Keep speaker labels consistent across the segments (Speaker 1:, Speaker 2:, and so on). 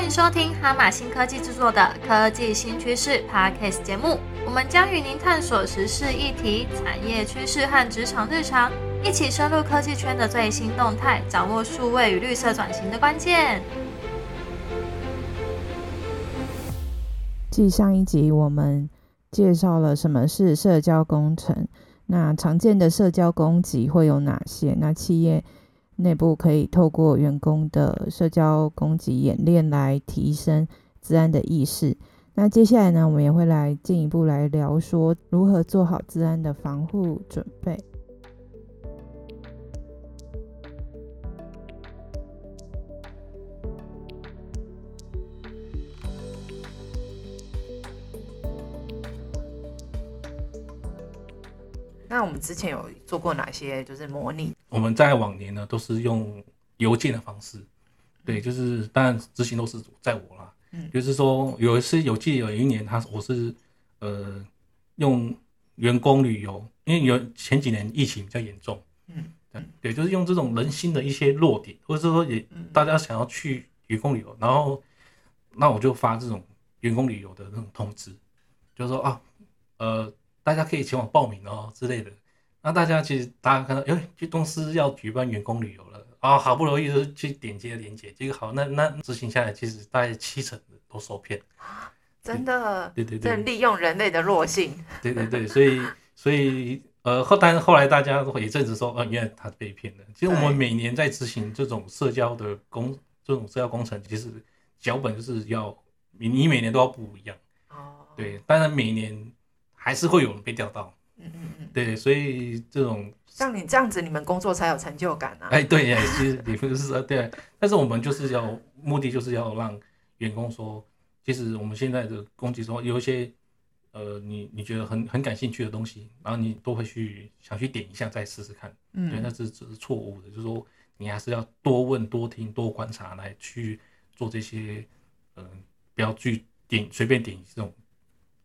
Speaker 1: 欢迎收听哈马新科技制作的科技新趋势 Podcast 节目。我们将与您探索时事议题、产业趋势和职场日常，一起深入科技圈的最新动态，掌握数位与绿色转型的关键。
Speaker 2: 继上一集我们介绍了什么是社交工程，那常见的社交攻击会有哪些？那企业内部可以透过员工的社交攻击演练来提升治安的意识。那接下来呢，我们也会来进一步来聊说如何做好治安的防护准备。
Speaker 3: 那我们之前有做过哪些就是模拟？
Speaker 4: 我们在往年呢都是用邮件的方式，对，就是当然执行都是在我啦。嗯，就是说有一次有记得有一年他我是呃用员工旅游，因为有前几年疫情比较严重，嗯，对对，就是用这种人心的一些弱点，或者是说也大家想要去员工旅游，然后那我就发这种员工旅游的那种通知，就是说啊呃大家可以前往报名哦之类的。那大家其实大家看到，哎，去公司要举办员工旅游了。啊，好不容易就去点击连接，结果好，那那执行下来，其实大概七成都受骗。
Speaker 3: 真的，
Speaker 4: 对对对，
Speaker 3: 利用人类的弱性，
Speaker 4: 对对对，所以所以呃后，但是后来大家都也证实说，呃，原来他被骗了。其实我们每年在执行这种社交的工，这种社交工程，其实脚本就是要你你每年都要不一样。哦，对，当然每年还是会有人被钓到。嗯嗯嗯，对，所以这种
Speaker 3: 像你这样子，你们工作才有成就感啊！
Speaker 4: 哎，对呀，其实也不是说对，但是我们就是要目的就是要让员工说，其实我们现在的攻击中有一些呃，你你觉得很很感兴趣的东西，然后你都会去想去点一下再试试看，嗯，对，那是只是错误的，就是说你还是要多问、多听、多观察来去做这些，嗯，不要去点随便点这种。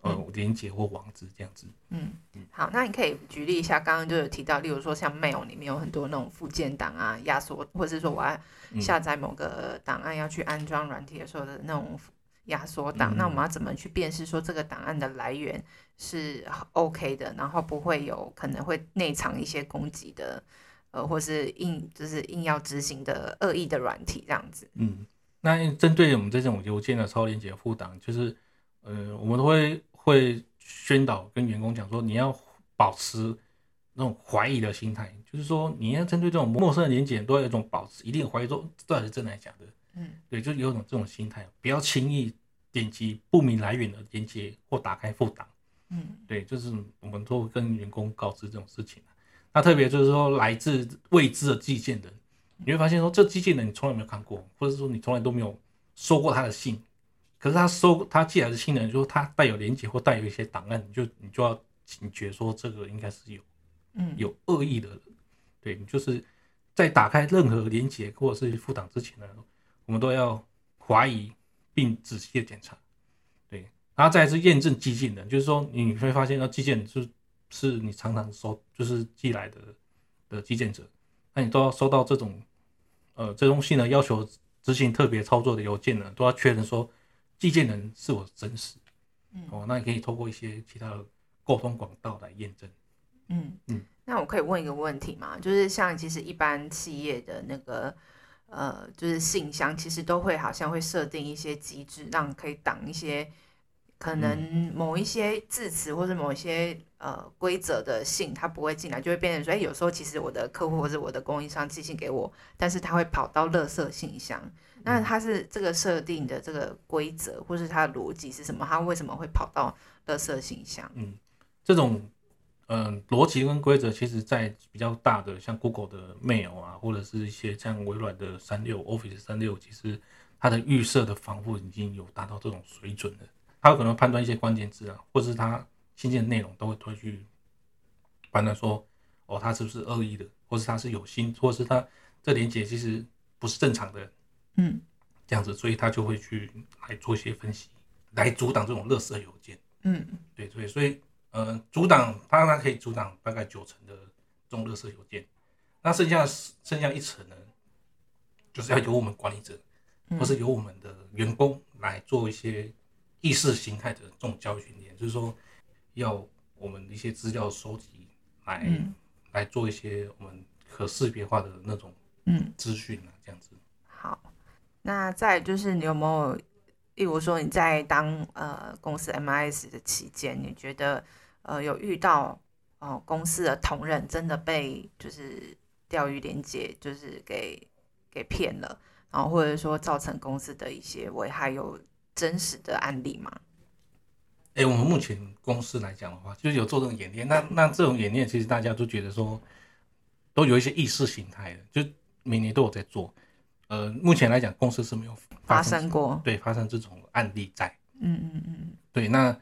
Speaker 4: 呃，连接或网址这样子。
Speaker 3: 嗯好，那你可以举例一下，刚刚就有提到，例如说像 Mail 里面有很多那种附件档啊、压缩，或者是说我要下载某个档案要去安装软体的时候的那种压缩档，那我们要怎么去辨识说这个档案的来源是 OK 的，然后不会有可能会内藏一些攻击的，呃，或是硬就是硬要执行的恶意的软体这样子。
Speaker 4: 嗯，那针对我们这种邮件的超链接附档，就是呃，我们都会。会宣导跟员工讲说，你要保持那种怀疑的心态，就是说你要针对这种陌生的连接，都要有一种保持一定怀疑，说到底是真的还是假的。嗯，对，就有一种这种心态，不要轻易点击不明来源的连接或打开副档。嗯，对，就是我们都会跟员工告知这种事情。那特别就是说，来自未知的寄件人，你会发现说，这寄件人你从来没有看过，或者说你从来都没有收过他的信。可是他收他寄来的信呢，就是他带有连接或带有一些档案，你就你就要警觉说这个应该是有，嗯，有恶意的，对你就是在打开任何连接或者是副档之前呢，我们都要怀疑并仔细的检查，对，然后再是验证寄件人，就是说你会发现，那寄件是是你常常收就是寄来的的寄件者，那你都要收到这种呃这封信呢要求执行特别操作的邮件呢，都要确认说。寄件人是我真实，嗯，哦，那你可以透过一些其他的沟通管道来验证，
Speaker 3: 嗯嗯。那我可以问一个问题吗？就是像其实一般企业的那个呃，就是信箱，其实都会好像会设定一些机制，让可以挡一些可能某一些字词或者某一些呃规则的信，它不会进来，就会变成说，哎，有时候其实我的客户或者我的供应商寄信给我，但是他会跑到垃圾信箱。那它是这个设定的这个规则，或是它的逻辑是什么？它为什么会跑到垃圾信箱？
Speaker 4: 嗯，这种嗯逻辑跟规则，其实在比较大的像 Google 的 Mail 啊，或者是一些像微软的三六 Office 三六，其实它的预设的防护已经有达到这种水准了。它有可能判断一些关键字啊，或者是他新建的内容，都会会去判断说，哦，他是不是恶意的，或是他是有心，或是他这连接其实不是正常的。嗯，这样子，所以他就会去来做一些分析，来阻挡这种垃圾邮件。嗯，对，所以所以呃，阻挡它它可以阻挡大概九成的这种垃圾邮件，那剩下剩下一层呢，就是要由我们管理者
Speaker 2: 嗯
Speaker 4: 或是由我们的员工来做一些意识形态的这种教育训练，就是说要我们一些资料收集来、
Speaker 2: 嗯
Speaker 4: 来做一些我们可识别化的那种
Speaker 2: 嗯
Speaker 4: 资讯啊，这样子。
Speaker 3: 好，那再就是你有没有，例如说你在当呃公司 MIS 的期间，你觉得呃有遇到哦、公司的同仁真的被就是钓鱼连接就是给给骗了，然后或者说造成公司的一些危害，有真实的案例吗？
Speaker 4: 哎、我们目前公司来讲的话，就是有做这种演练。那那这种演练，其实大家都觉得说，都有一些意识形态的，就每年都有在做。呃，目前来讲，公司是没有
Speaker 3: 发
Speaker 4: 生
Speaker 3: 生过，
Speaker 4: 对发生这种案例在。
Speaker 2: 嗯嗯嗯
Speaker 4: 对，那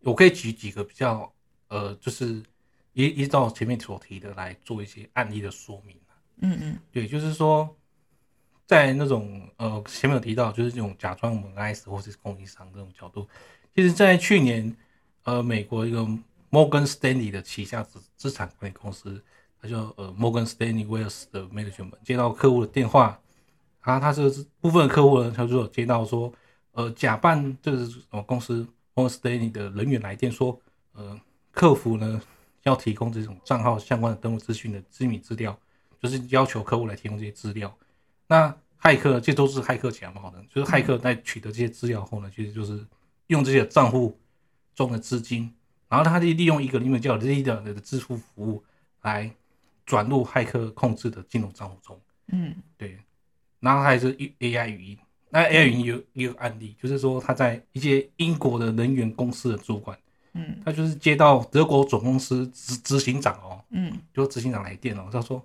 Speaker 4: 我可以举几个比较呃，就是依依照前面所提的来做一些案例的说明。
Speaker 2: 嗯嗯
Speaker 4: 对，就是说，在那种呃前面有提到，就是这种假装我们 IS 或是供应商这种角度，其实，在去年呃美国一个 Morgan Stanley 的旗下资资产管理公司，它叫呃 Morgan Stanley Wells 的 management 接到客户的电话，啊，他这个部分的客户呢，他就有接到说，呃，假扮这个呃公司 Morgan Stanley 的人员来电说，呃，客服呢要提供这种账号相关的登录资讯的机密资料。就是要求客户来提供这些资料。那骇客这都是骇客假冒的，就是骇客在取得这些资料后呢，其实就是用这些账户中的资金，然后他就利用一个里面叫 Leader 的支付服务来转入骇客控制的金融账户中。
Speaker 2: 嗯
Speaker 4: 对，然后还是 AI 语音。那 AI 语音有一个案例，就是说他在一些英国的能源公司的主管，
Speaker 2: 嗯
Speaker 4: 他就是接到德国总公司执执行长哦，
Speaker 2: 嗯
Speaker 4: 就执行长来电哦，他说，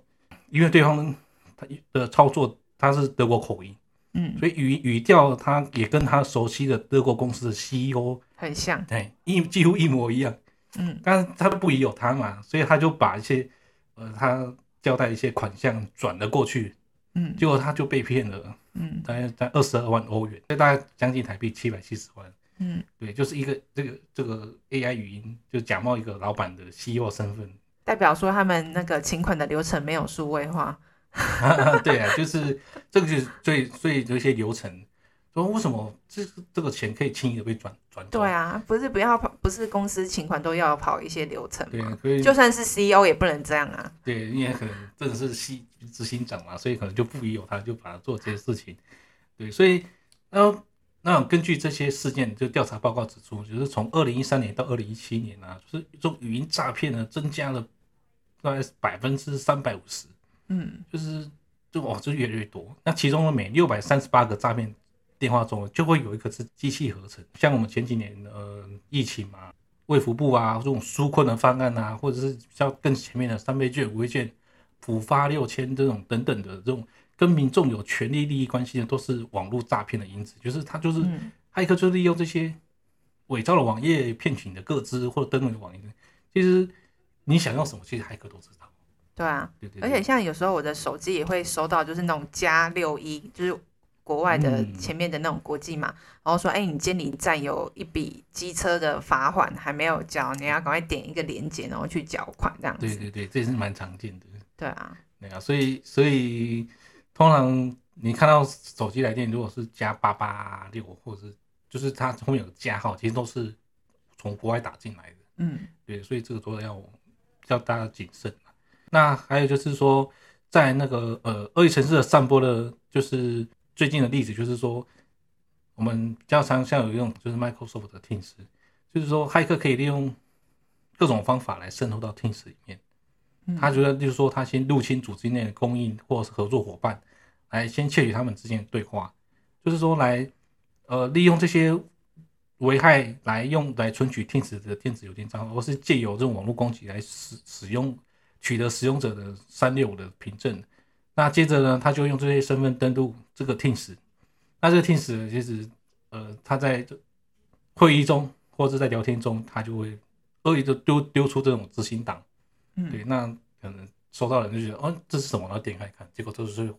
Speaker 4: 因为对方他的操作他是德国口音，
Speaker 2: 嗯。
Speaker 4: 所以语语调他也跟他熟悉的德国公司的 CEO
Speaker 3: 很像，
Speaker 4: 哎一几乎一模一样，
Speaker 2: 嗯。
Speaker 4: 但是他不疑有他嘛，所以他就把一些呃他交代一些款项转了过去，
Speaker 2: 嗯。
Speaker 4: 结果他就被骗了，
Speaker 2: 嗯。
Speaker 4: 大概在二十二万欧元，这大概将近台币七百七十万。
Speaker 2: 嗯。
Speaker 4: 对，就是一个这个这个 AI 语音，就假冒一个老板的 CEO 身份，
Speaker 3: 代表说他们那个请款的流程没有数位化，
Speaker 4: 对啊，就是这个就是最最有一些流程，说为什么这这个钱可以轻易的被转转走？
Speaker 3: 对啊，不是不要跑，不是公司请款都要跑一些流程吗？，
Speaker 4: 对啊所以
Speaker 3: 就算是 CEO 也不能这样啊。
Speaker 4: 对，因为可能真的是系执行长嘛，所以可能就不宜有他，就把他做这些事情。对，所以那那根据这些事件，就调查报告指出，就是从二零一三年到二零一七年啊，就是这种语音诈骗呢增加了大概百分之三百五十。
Speaker 2: 嗯
Speaker 4: 就是就哇，就越来越多。那其中的，每六百三十八个诈骗电话中，就会有一个是机器合成。像我们前几年呃疫情嘛，卫福部啊这种纾困的方案啊，或者是像更前面的三倍券、五倍券、补发六千这种等等的这种跟民众有权利利益关系的，都是网络诈骗的因子。就是他就是
Speaker 2: 嗯
Speaker 4: 骇客就利用这些伪造的网页骗取你的个资或者登录你的网页。其实你想要什么，其实骇客都知道。
Speaker 3: 对啊，
Speaker 4: 对对对
Speaker 3: 而且像有时候我的手机也会收到，就是那种加六一，就是国外的
Speaker 4: 嗯
Speaker 3: 前面的那种国际码，然后说，哎，你监理站有一笔机车的罚款还没有交，你要赶快点一个链接，然后去缴款这样子。
Speaker 4: 对对对，这也是蛮常见的。
Speaker 3: 对啊，
Speaker 4: 对啊，所以所以通常你看到手机来电，如果是加八八六，或者是就是它后面有加号，其实都是从国外打进来的。
Speaker 2: 嗯
Speaker 4: 对，所以这个都要要大家谨慎啊那还有就是说，在那个呃恶意城市的散播的，就是最近的例子，就是说我们比较常像有用就是 Microsoft 的 Teams，就是说骇客可以利用各种方法来渗透到 Teams 里面。
Speaker 2: 嗯
Speaker 4: 他觉得就是说，他先入侵组织内的供应或者是合作伙伴，来先窃取他们之间的对话，就是说来呃利用这些危害来用来存取 Teams 的电子邮件账号，或是借由这种网络攻击来使使用取得使用者的三六五的凭证。那接着呢，他就用这些身份登录这个 Teams。那这个 Teams 其实呃他在会议中或者在聊天中，他就会恶意的丢丢出这种执行档。
Speaker 2: 嗯
Speaker 4: 对，那可能收到人就觉得，哦，这是什么？然后点开看，结果都是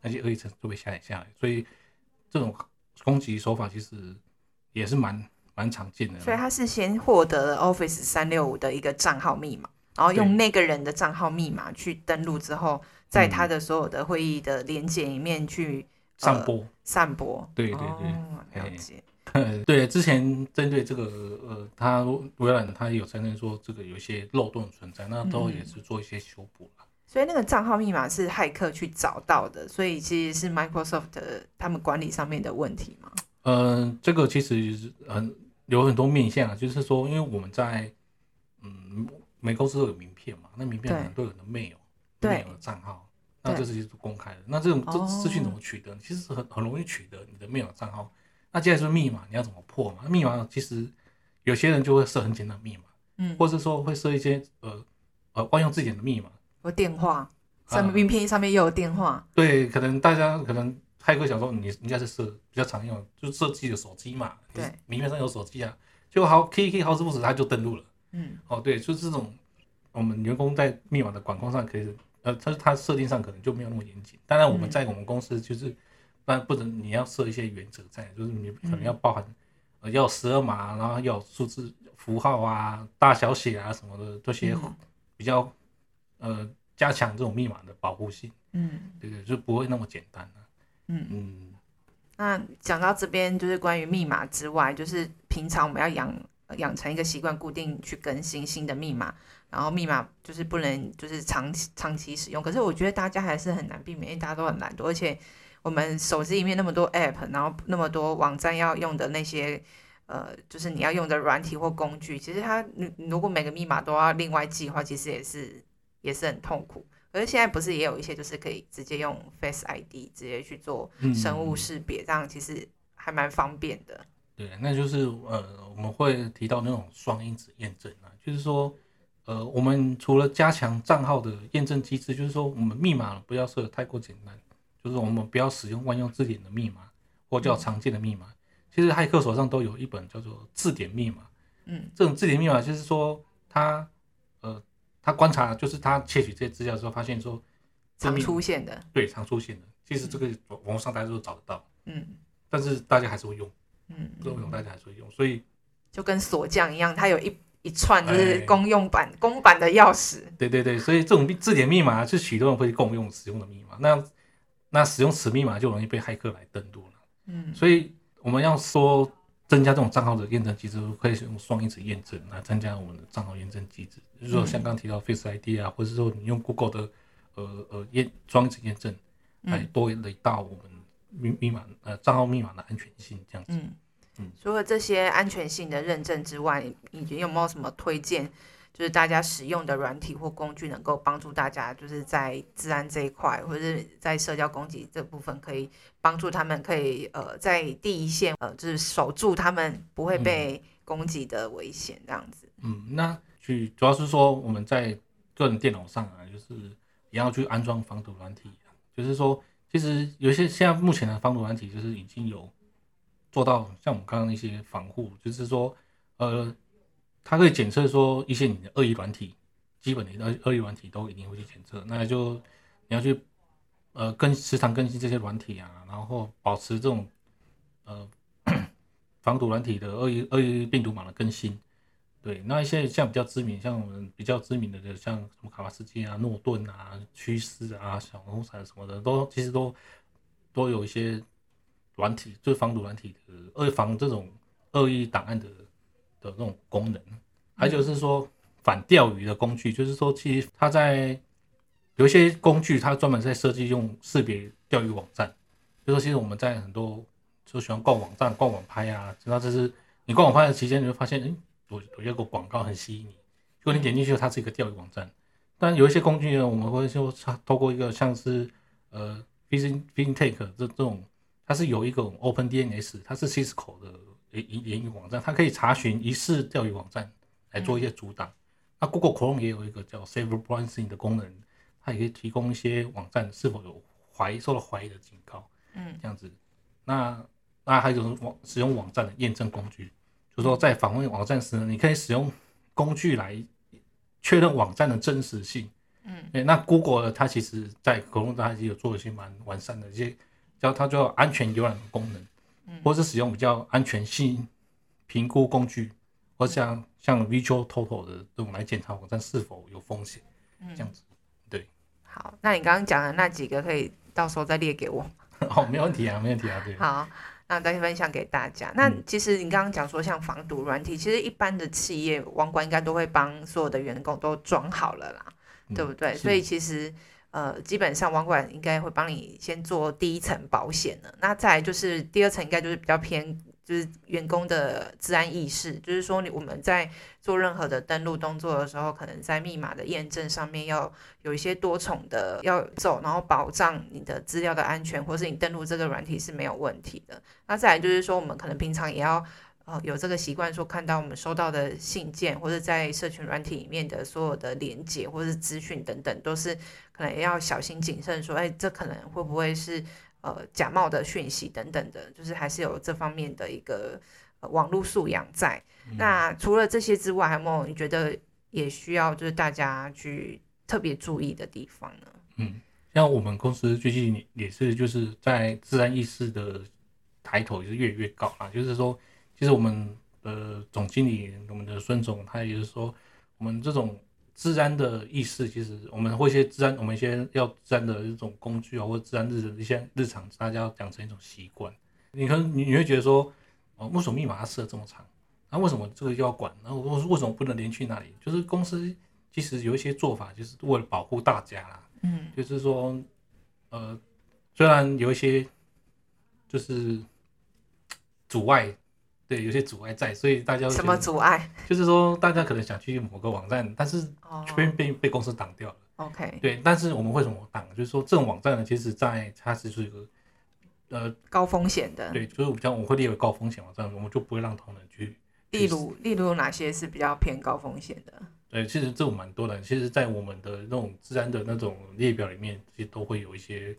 Speaker 4: 那些恶意程就被下载下来，所以这种攻击手法其实也是蛮蛮常见的。
Speaker 3: 所以他是先获得了 Office 三六五的一个账号密码，然后用那个人的账号密码去登录之后，在他的所有的会议的连接里面去
Speaker 4: 散播。
Speaker 3: 散播。
Speaker 4: 对对对
Speaker 3: 哦了
Speaker 4: 哎
Speaker 3: 解。
Speaker 4: 对，之前针对这个呃，他微软他有承认说这个有一些漏洞存在，那都也是做一些修补了。
Speaker 3: 所以那个账号密码是骇客去找到的，所以其实是 Microsoft 的他们管理上面的问题嘛。
Speaker 4: 嗯，这个其实是很有很多面向啊，就是说，因为我们在嗯每公司都有名片嘛，那名片可能都有你的 mail
Speaker 3: 对
Speaker 4: mail 的账号，那
Speaker 3: 对
Speaker 4: 这是公开的。那这种这
Speaker 3: 哦
Speaker 4: 资讯怎么取得？其实很很容易取得你的 mail 账号。那接下来是密码，你要怎么破嘛？密码其实有些人就会设很简单的密码，
Speaker 3: 嗯，
Speaker 4: 或是说会设一些呃呃万用字典的密码。
Speaker 3: 或电话，上
Speaker 4: 啊
Speaker 3: 面名片上面又有电话。
Speaker 4: 对，可能大家可能骇客想说你应该是设比较常用，就设自己的手机嘛，
Speaker 3: 对，
Speaker 4: 名片上有手机啊，结果好 K K 好死不死他就登录了。
Speaker 3: 嗯
Speaker 4: 哦，对，就是这种我们员工在密码的管控上可以，呃，他他设定上可能就没有那么严谨。当然我们
Speaker 3: 嗯
Speaker 4: 在我们公司就是，当然不能你要设一些原则在，就是你可能要
Speaker 3: 嗯
Speaker 4: 包含，呃，要有十二码，然后要有数字符号啊、大小写啊什么的这些
Speaker 3: 嗯
Speaker 4: 比较，呃，加强这种密码的保护性。
Speaker 3: 嗯
Speaker 4: 对对，就不会那么简单了、
Speaker 3: 嗯。
Speaker 4: 嗯，
Speaker 3: 那讲到这边，就是关于密码之外，就是平常我们要养养成一个习惯，固定去更新新的密码，然后密码就是不能就是长期长期使用。可是我觉得大家还是很难避免，因为大家都很懒惰，而且我们手机里面那么多 app，然后那么多网站要用的那些。呃，就是你要用的软体或工具，其实它如果每个密码都要另外记的话，其实也是也是很痛苦。可是现在不是也有一些就是可以直接用 Face ID 直接去做
Speaker 4: 嗯
Speaker 3: 生物识别，这样其实还蛮方便的。
Speaker 4: 对，那就是呃，我们会提到那种双因子验证啊，就是说，呃，我们除了加强账号的验证机制，就是说我们密码不要设的太过简单，就是我们不要使用万用字典的密码或叫常见的密码。其实骇客手上都有一本叫做字典密码，
Speaker 3: 嗯
Speaker 4: 这种字典密码就是说他呃，他观察就是他窃取这些资料之后，发现说这
Speaker 3: 常出现的，
Speaker 4: 对常出现的，其实这个网络上大家都找得到，
Speaker 3: 嗯。
Speaker 4: 但是大家还是会用，
Speaker 3: 嗯，
Speaker 4: 这种大家还是会用，所以。
Speaker 3: 就跟锁匠一样，它有一一串就是
Speaker 4: 哎
Speaker 3: 公用版、公版的钥匙。
Speaker 4: 对对对，所以这种字典密码是许多人会共用使用的密码，那那使用此密码就容易被骇客来登录了。
Speaker 3: 嗯
Speaker 4: 所以我们要说增加这种账号的验证机制，可以使用双因子验证来增加我们的账号验证机制。就是说，像刚刚提到 Face ID 啊，或者是说你用 Google 的呃呃验双因子验证，来
Speaker 3: 嗯
Speaker 4: 多了到我们密密码呃账号密码的安全性这样子。
Speaker 3: 嗯
Speaker 4: 嗯
Speaker 3: 除了这些安全性的认证之外，你你有没有什么推荐？就是大家使用的软体或工具，能够帮助大家，就是在治安这一块，或者是在社交攻击这部分，可以帮助他们，可以呃在第一线，呃就是守住他们不会被攻击的危险，这样子。
Speaker 4: 嗯，那去主要是说我们在个人电脑上啊，就是也要去安装防毒软体、啊，就是说，其实有些现在目前的防毒软体就是已经有做到像我们刚刚那些防护，就是说，呃，它可以检测说一些你的恶意软体，基本的恶恶意软体都一定会去检测，那就你要去呃更时常更新这些软体啊，然后保持这种呃 防毒软体的恶意恶意病毒码的更新。对，那一些像比较知名，像我们比较知名的，像什么卡巴斯基啊、诺顿啊、趋势啊、小红伞什么的，都其实都都有一些软体，就是防毒软体的恶防这种恶意档案的的那种功能。还有就是说反钓鱼的工具，就是说其实它在有一些工具，它专门在设计用识别钓鱼网站。就说其实我们在很多就喜欢逛网站、逛网拍啊，那这是你逛网拍的期间，你会发现，哎、有有一个广告很吸引你，如果你点进去，它是一个钓鱼网站。但有一些工具呢，我们会说它透过一个像是呃 Fishing FinTech 这这种，它是有一个 Open DNS，它是 Cisco 的言言言语网站，它可以查询疑似钓鱼网站来做一些阻挡。那 Google Chrome 也有一个叫 Save Browsing 的功能，它也可以提供一些网站是否有怀疑受到怀疑的警告。
Speaker 3: 嗯
Speaker 4: 这样子。那那还有就是网使用网站的验证工具，就是说在访问网站时呢，你可以使用工具来确认网站的真实性。
Speaker 3: 嗯
Speaker 4: 对，那 Google 它其实在也有做一些蛮完善的一些叫它叫安全浏览的功能，
Speaker 3: 嗯
Speaker 4: 或是使用比较安全性评估工具，或像像 Visual Total 的这种来检查网站是否有风险，这样子。
Speaker 3: 对好，那你刚刚讲的那几个，可以到时候再列给我。
Speaker 4: 哦，没问题啊，没问题啊，对。
Speaker 3: 好，那再分享给大家。那
Speaker 4: 嗯
Speaker 3: 其实你刚刚讲说像防毒软体，其实一般的企业网管应该都会帮所有的员工都装好了啦，
Speaker 4: 嗯
Speaker 3: 对不对？所以其实呃，基本上网管应该会帮你先做第一层保险的，那再来就是第二层应该就是比较偏。就是员工的治安意识，就是说你我们在做任何的登录动作的时候，可能在密码的验证上面要有一些多重的要走，然后保障你的资料的安全，或是你登录这个软体是没有问题的。那再来就是说，我们可能平常也要呃有这个习惯，说看到我们收到的信件，或者在社群软体里面的所有的连接或是资讯等等，都是可能也要小心谨慎，说，哎，这可能会不会是呃假冒的讯息等等的，就是还是有这方面的一个、呃、网络素养在。
Speaker 4: 嗯
Speaker 3: 那除了这些之外，还有没有你觉得也需要就是大家去特别注意的地方呢？
Speaker 4: 嗯，像我们公司最近也是就是在自然意识的抬头也是越来越高啊，就是说，其实我们的总经理，我们的孙总，他也是说，我们这种治安的意识，其实我们会一些治安，我们一些要治安的一种工具啊，或者治安日的一些日常，大家要养成一种习惯。你可能你你会觉得说，哦，为什么密码要设这么长？那、为什么这个又要管？然后为为什么不能连去那里？就是公司其实有一些做法，就是为了保护大家啦。
Speaker 3: 嗯
Speaker 4: 就是说，呃，虽然有一些就是阻碍，对，有些阻碍在，所以大家
Speaker 3: 什么阻碍？
Speaker 4: 就是说，大家可能想去某个网站，但是
Speaker 3: 哦
Speaker 4: 被被被公司挡掉了。
Speaker 3: ，OK，
Speaker 4: 对，但是我们为什么挡？就是说，这种网站呢，其实在它只是一个呃，
Speaker 3: 高风险的。
Speaker 4: 对，就是比较我们会列为高风险网站，我们就不会让同仁去。
Speaker 3: 例如，例如有哪些是比较偏高风险的？
Speaker 4: 对，其实这种蛮多的。其实，在我们的那种治安的那种列表里面，其实都会有一些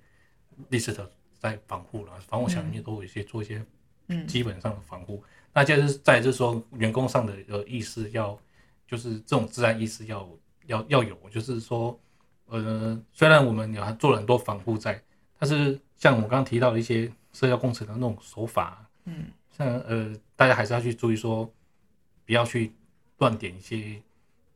Speaker 4: list 在防护了，防火墙里面都有一些做一些
Speaker 3: 嗯
Speaker 4: 基本上的防护。那就是在就是说，员工上的呃意识要，就是这种自然意识要要要有，就是说，呃，虽然我们有做了很多防护在，但是像我刚刚提到的一些社交工程的那种手法，
Speaker 3: 嗯
Speaker 4: 像呃，大家还是要去注意说，不要去乱点一些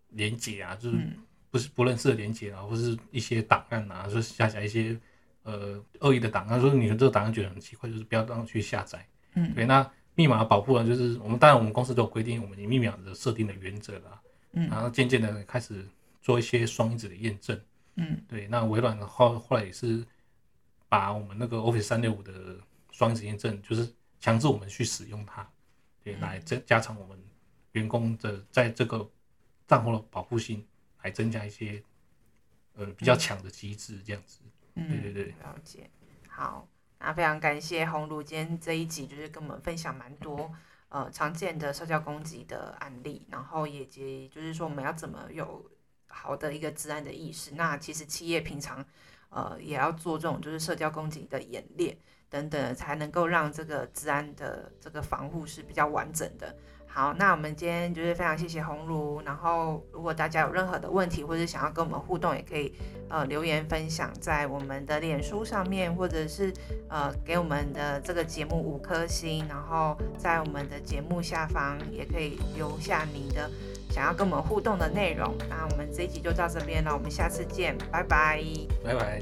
Speaker 4: 连接啊，就是
Speaker 3: 嗯
Speaker 4: 不是不认识的连接啊，或是一些档案啊，就是下载一些呃恶意的档案，说你的这个档案觉得很奇怪，就是不要让去下载。
Speaker 3: 嗯。
Speaker 4: 对，那密码保护呢，就是我们当然我们公司都有规定我们密码的设定的原则啦，
Speaker 3: 嗯。
Speaker 4: 然后渐渐的开始做一些双因子的验证。
Speaker 3: 嗯。
Speaker 4: 对，那微软的后后来也是把我们那个 Office 三六五的双因子验证，就是强制我们去使用它，对，来增加强我们员工的在这个账户的保护性，来增加一些呃比较强的机制，这样子。嗯。对对
Speaker 3: 嗯，
Speaker 4: 对，
Speaker 3: 了解。好，那非常感谢红儒今天这一集就是跟我们分享蛮多呃常见的社交攻击的案例，然后也及就是说我们要怎么有好的一个治安的意识。那其实企业平常呃也要做这种就是社交攻击的演练等等，才能够让这个治安的这个防护是比较完整的。好，那我们今天就是非常谢谢红茹，然后如果大家有任何的问题或者想要跟我们互动，也可以呃留言分享在我们的脸书上面，或者是呃给我们的这个节目五颗星，然后在我们的节目下方也可以留下你的想要跟我们互动的内容。那我们这一集就到这边了，我们下次见，拜拜。
Speaker 4: 拜拜。